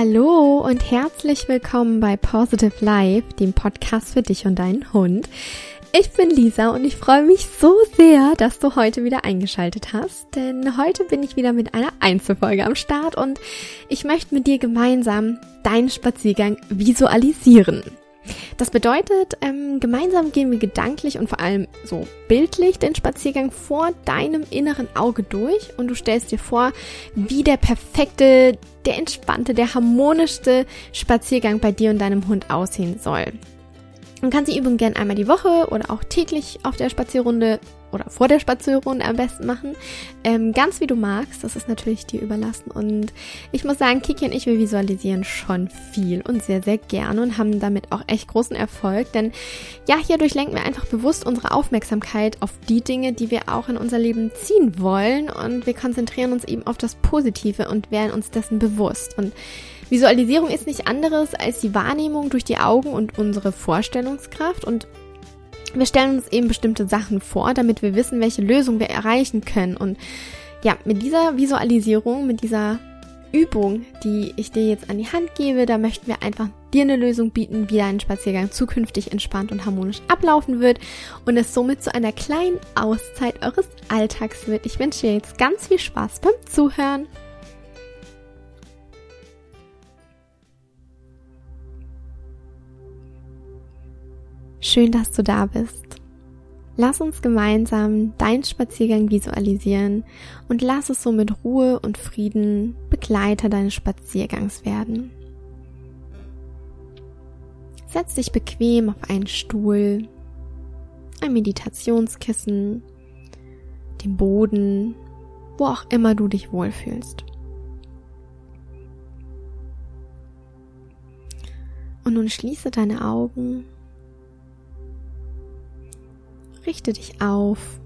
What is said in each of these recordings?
Hallo und herzlich willkommen bei Positive Life, dem Podcast für dich und deinen Hund. Ich bin Lisa und ich freue mich so sehr, dass du heute wieder eingeschaltet hast, denn heute bin ich wieder mit einer Einzelfolge am Start und ich möchte mit dir gemeinsam deinen Spaziergang visualisieren. Das bedeutet, ähm, gemeinsam gehen wir gedanklich und vor allem so bildlich den Spaziergang vor deinem inneren Auge durch und du stellst dir vor, wie der perfekte, der entspannte, der harmonischste Spaziergang bei dir und deinem Hund aussehen soll. Man kann die Übung gern einmal die Woche oder auch täglich auf der Spazierrunde oder vor der Spazierrunde am besten machen. Ähm, ganz wie du magst, das ist natürlich dir überlassen. Und ich muss sagen, Kiki und ich, wir visualisieren schon viel und sehr, sehr gerne und haben damit auch echt großen Erfolg. Denn ja, hierdurch lenken wir einfach bewusst unsere Aufmerksamkeit auf die Dinge, die wir auch in unser Leben ziehen wollen. Und wir konzentrieren uns eben auf das Positive und werden uns dessen bewusst. Und Visualisierung ist nicht anderes als die Wahrnehmung durch die Augen und unsere Vorstellungskraft und wir stellen uns eben bestimmte Sachen vor, damit wir wissen, welche Lösung wir erreichen können. Und ja, mit dieser Visualisierung, mit dieser Übung, die ich dir jetzt an die Hand gebe, da möchten wir einfach dir eine Lösung bieten, wie dein Spaziergang zukünftig entspannt und harmonisch ablaufen wird und es somit zu einer kleinen Auszeit eures Alltags wird. Ich wünsche dir jetzt ganz viel Spaß beim Zuhören. Schön, dass du da bist. Lass uns gemeinsam deinen Spaziergang visualisieren und lass es so mit Ruhe und Frieden Begleiter deines Spaziergangs werden. Setz dich bequem auf einen Stuhl, ein Meditationskissen, den Boden, wo auch immer du dich wohlfühlst. Und nun schließe deine Augen Richte dich auf.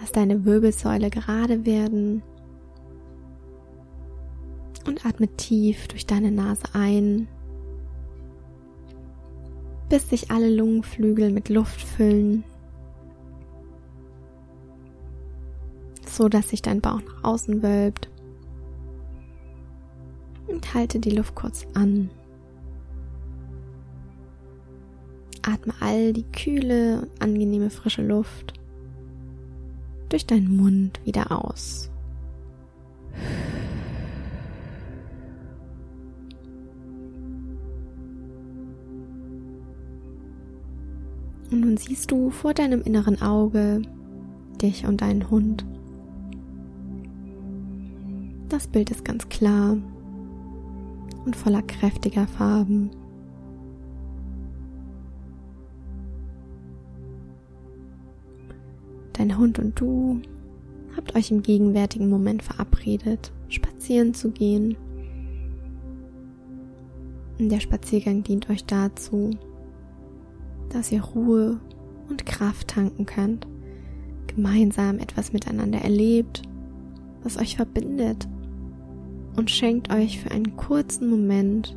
Lass deine Wirbelsäule gerade werden. Und atme tief durch deine Nase ein, bis sich alle Lungenflügel mit Luft füllen, so dass sich dein Bauch nach außen wölbt. Und halte die Luft kurz an. Atme all die kühle und angenehme frische Luft durch deinen Mund wieder aus. Und nun siehst du vor deinem inneren Auge dich und deinen Hund. Das Bild ist ganz klar und voller kräftiger Farben. Dein Hund und du habt euch im gegenwärtigen Moment verabredet, spazieren zu gehen. Der Spaziergang dient euch dazu, dass ihr Ruhe und Kraft tanken könnt, gemeinsam etwas miteinander erlebt, was euch verbindet und schenkt euch für einen kurzen Moment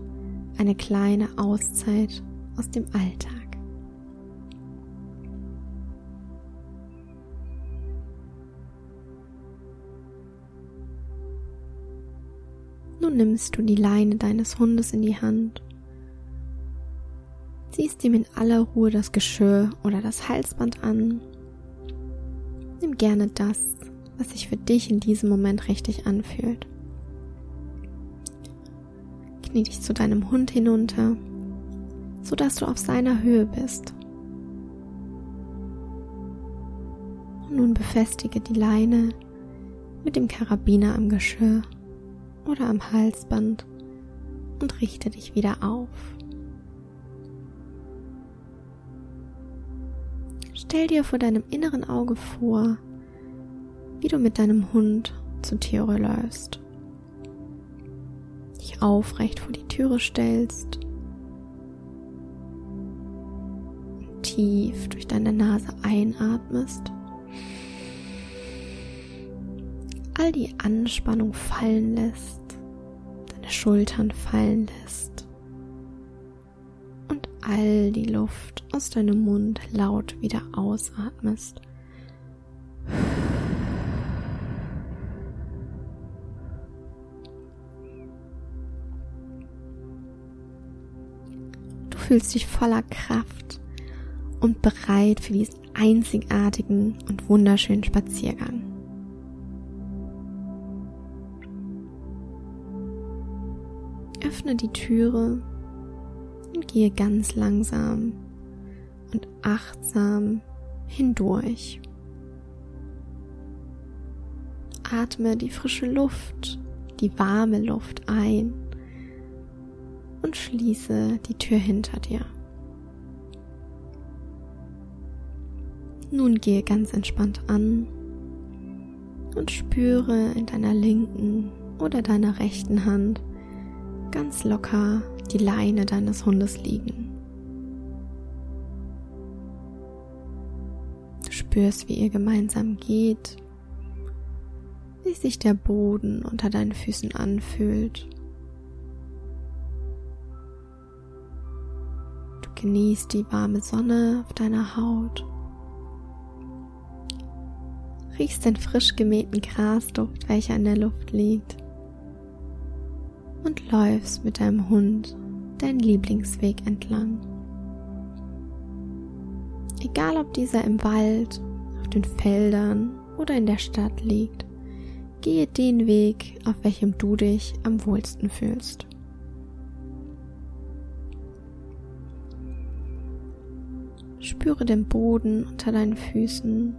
eine kleine Auszeit aus dem Alltag. Nimmst du die Leine deines Hundes in die Hand, ziehst ihm in aller Ruhe das Geschirr oder das Halsband an. Nimm gerne das, was sich für dich in diesem Moment richtig anfühlt. Knie dich zu deinem Hund hinunter, sodass du auf seiner Höhe bist. Und nun befestige die Leine mit dem Karabiner am Geschirr oder am Halsband und richte dich wieder auf. Stell dir vor deinem inneren Auge vor, wie du mit deinem Hund zur Türe läufst, dich aufrecht vor die Türe stellst, tief durch deine Nase einatmest all die Anspannung fallen lässt, deine Schultern fallen lässt und all die Luft aus deinem Mund laut wieder ausatmest. Du fühlst dich voller Kraft und bereit für diesen einzigartigen und wunderschönen Spaziergang. Öffne die Türe und gehe ganz langsam und achtsam hindurch. Atme die frische Luft, die warme Luft ein und schließe die Tür hinter dir. Nun gehe ganz entspannt an und spüre in deiner linken oder deiner rechten Hand ganz locker die Leine deines Hundes liegen. Du spürst, wie ihr gemeinsam geht, wie sich der Boden unter deinen Füßen anfühlt. Du genießt die warme Sonne auf deiner Haut riechst den frisch gemähten Grasduft, welcher in der Luft liegt und läufst mit deinem Hund deinen Lieblingsweg entlang. Egal ob dieser im Wald, auf den Feldern oder in der Stadt liegt, gehe den Weg, auf welchem du dich am wohlsten fühlst. Spüre den Boden unter deinen Füßen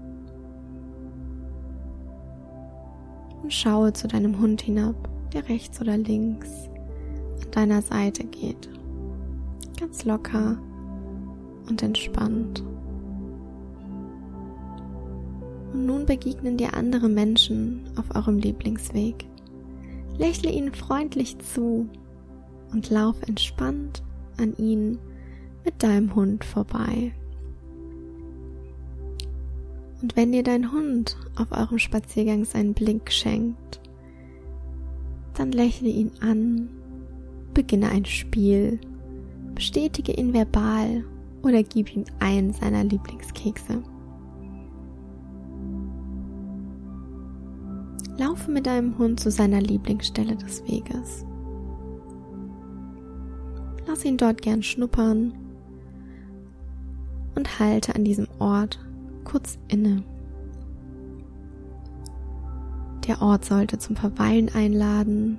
und schaue zu deinem Hund hinab, der rechts oder links an deiner Seite geht. Ganz locker und entspannt. Und nun begegnen dir andere Menschen auf eurem Lieblingsweg. Lächle ihnen freundlich zu und lauf entspannt an ihnen mit deinem Hund vorbei. Und wenn dir dein Hund auf eurem Spaziergang seinen Blick schenkt, dann lächle ihn an, beginne ein Spiel, bestätige ihn verbal oder gib ihm einen seiner Lieblingskekse. Laufe mit deinem Hund zu seiner Lieblingsstelle des Weges. Lass ihn dort gern schnuppern und halte an diesem Ort kurz inne. Der Ort sollte zum Verweilen einladen.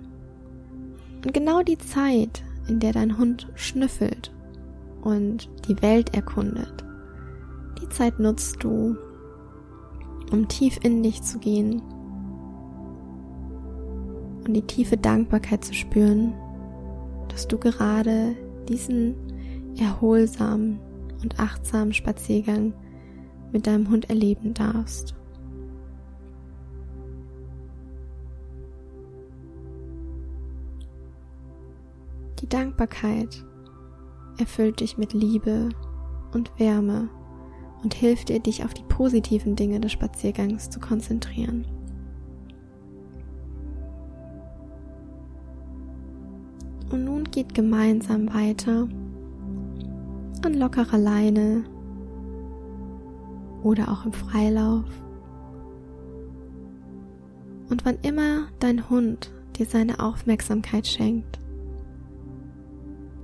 Und genau die Zeit, in der dein Hund schnüffelt und die Welt erkundet, die Zeit nutzt du, um tief in dich zu gehen und die tiefe Dankbarkeit zu spüren, dass du gerade diesen erholsamen und achtsamen Spaziergang mit deinem Hund erleben darfst. Die Dankbarkeit erfüllt dich mit Liebe und Wärme und hilft dir, dich auf die positiven Dinge des Spaziergangs zu konzentrieren. Und nun geht gemeinsam weiter an lockerer Leine oder auch im Freilauf. Und wann immer dein Hund dir seine Aufmerksamkeit schenkt,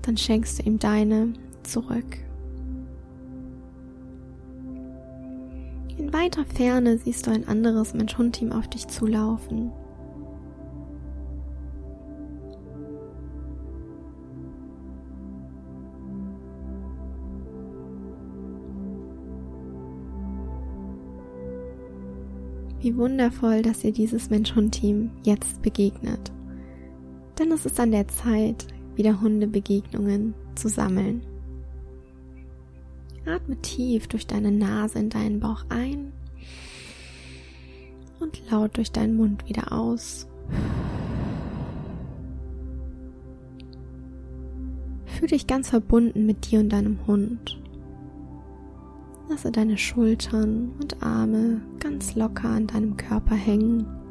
dann schenkst du ihm deine zurück. In weiter Ferne siehst du ein anderes Mensch-Hund-Team auf dich zulaufen. Wie wundervoll, dass ihr dieses Mensch-Hund-Team jetzt begegnet. Denn es ist an der Zeit, wieder Hundebegegnungen zu sammeln. Atme tief durch deine Nase in deinen Bauch ein und laut durch deinen Mund wieder aus. Fühl dich ganz verbunden mit dir und deinem Hund. Lasse deine Schultern und Arme ganz locker an deinem Körper hängen.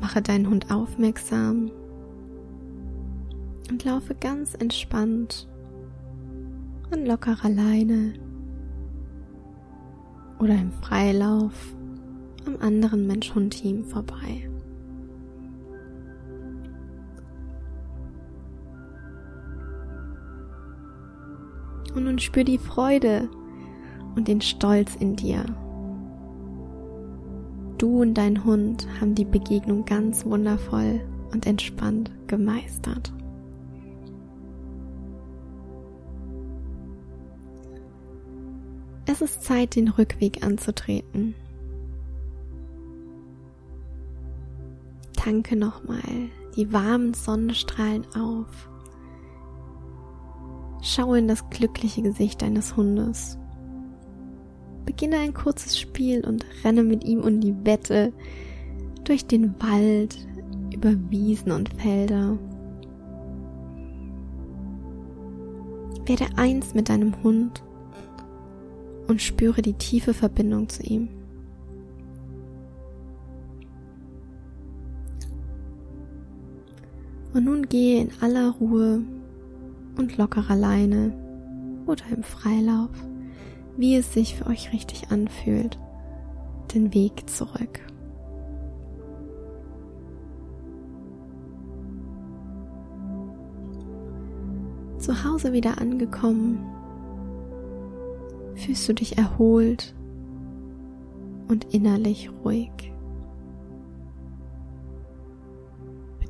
Mache deinen Hund aufmerksam und laufe ganz entspannt an lockerer Leine oder im Freilauf am anderen Mensch-Hund-Team vorbei. Und nun spür die Freude und den Stolz in dir, Du und dein Hund haben die Begegnung ganz wundervoll und entspannt gemeistert. Es ist Zeit, den Rückweg anzutreten. Tanke nochmal die warmen Sonnenstrahlen auf. Schau in das glückliche Gesicht deines Hundes. Beginne ein kurzes Spiel und renne mit ihm um die Wette durch den Wald, über Wiesen und Felder. Werde eins mit deinem Hund und spüre die tiefe Verbindung zu ihm. Und nun gehe in aller Ruhe und lockerer Leine oder im Freilauf, wie es sich für euch richtig anfühlt, den Weg zurück. Zu Hause wieder angekommen, fühlst du dich erholt und innerlich ruhig.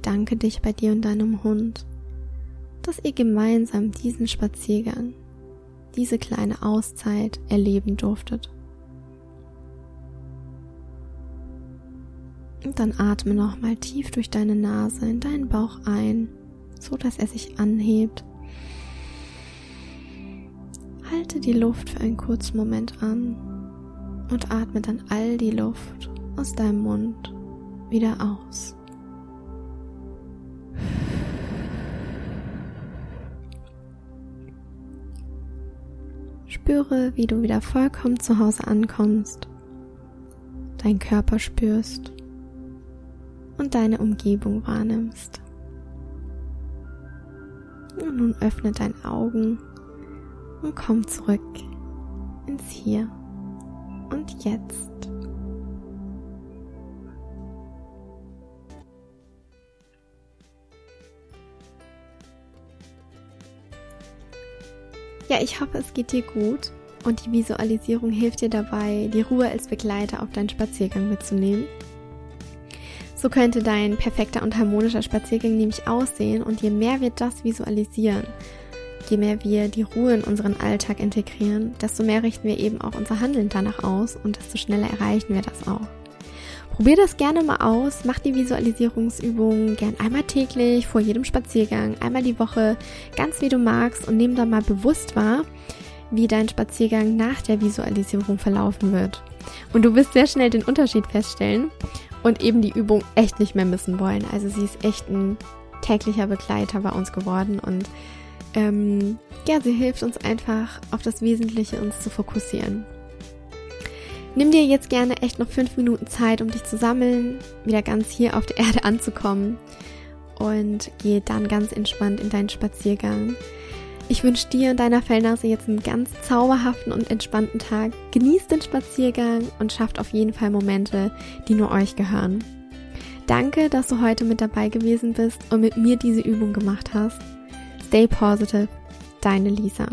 bedanke dich bei dir und deinem Hund, dass ihr gemeinsam diesen Spaziergang, diese kleine Auszeit erleben durftet. Und dann atme nochmal tief durch deine Nase in deinen Bauch ein, so dass er sich anhebt. Halte die Luft für einen kurzen Moment an und atme dann all die Luft aus deinem Mund wieder aus. Spüre, wie du wieder vollkommen zu Hause ankommst, deinen Körper spürst und deine Umgebung wahrnimmst. Und nun öffne deine Augen und komm zurück ins Hier und Jetzt. Ja, ich hoffe, es geht dir gut und die Visualisierung hilft dir dabei, die Ruhe als Begleiter auf deinen Spaziergang mitzunehmen. So könnte dein perfekter und harmonischer Spaziergang nämlich aussehen und je mehr wir das visualisieren, je mehr wir die Ruhe in unseren Alltag integrieren, desto mehr richten wir eben auch unser Handeln danach aus und desto schneller erreichen wir das auch. Probier das gerne mal aus. Mach die Visualisierungsübung gern einmal täglich, vor jedem Spaziergang, einmal die Woche, ganz wie du magst und nimm dann mal bewusst wahr, wie dein Spaziergang nach der Visualisierung verlaufen wird. Und du wirst sehr schnell den Unterschied feststellen und eben die Übung echt nicht mehr missen wollen. Also sie ist echt ein täglicher Begleiter bei uns geworden und ähm, ja, sie hilft uns einfach auf das Wesentliche uns zu fokussieren. Nimm dir jetzt gerne echt noch fünf Minuten Zeit, um dich zu sammeln, wieder ganz hier auf der Erde anzukommen und geh dann ganz entspannt in deinen Spaziergang. Ich wünsche dir und deiner Fellnase jetzt einen ganz zauberhaften und entspannten Tag. Genießt den Spaziergang und schafft auf jeden Fall Momente, die nur euch gehören. Danke, dass du heute mit dabei gewesen bist und mit mir diese Übung gemacht hast. Stay positive, deine Lisa.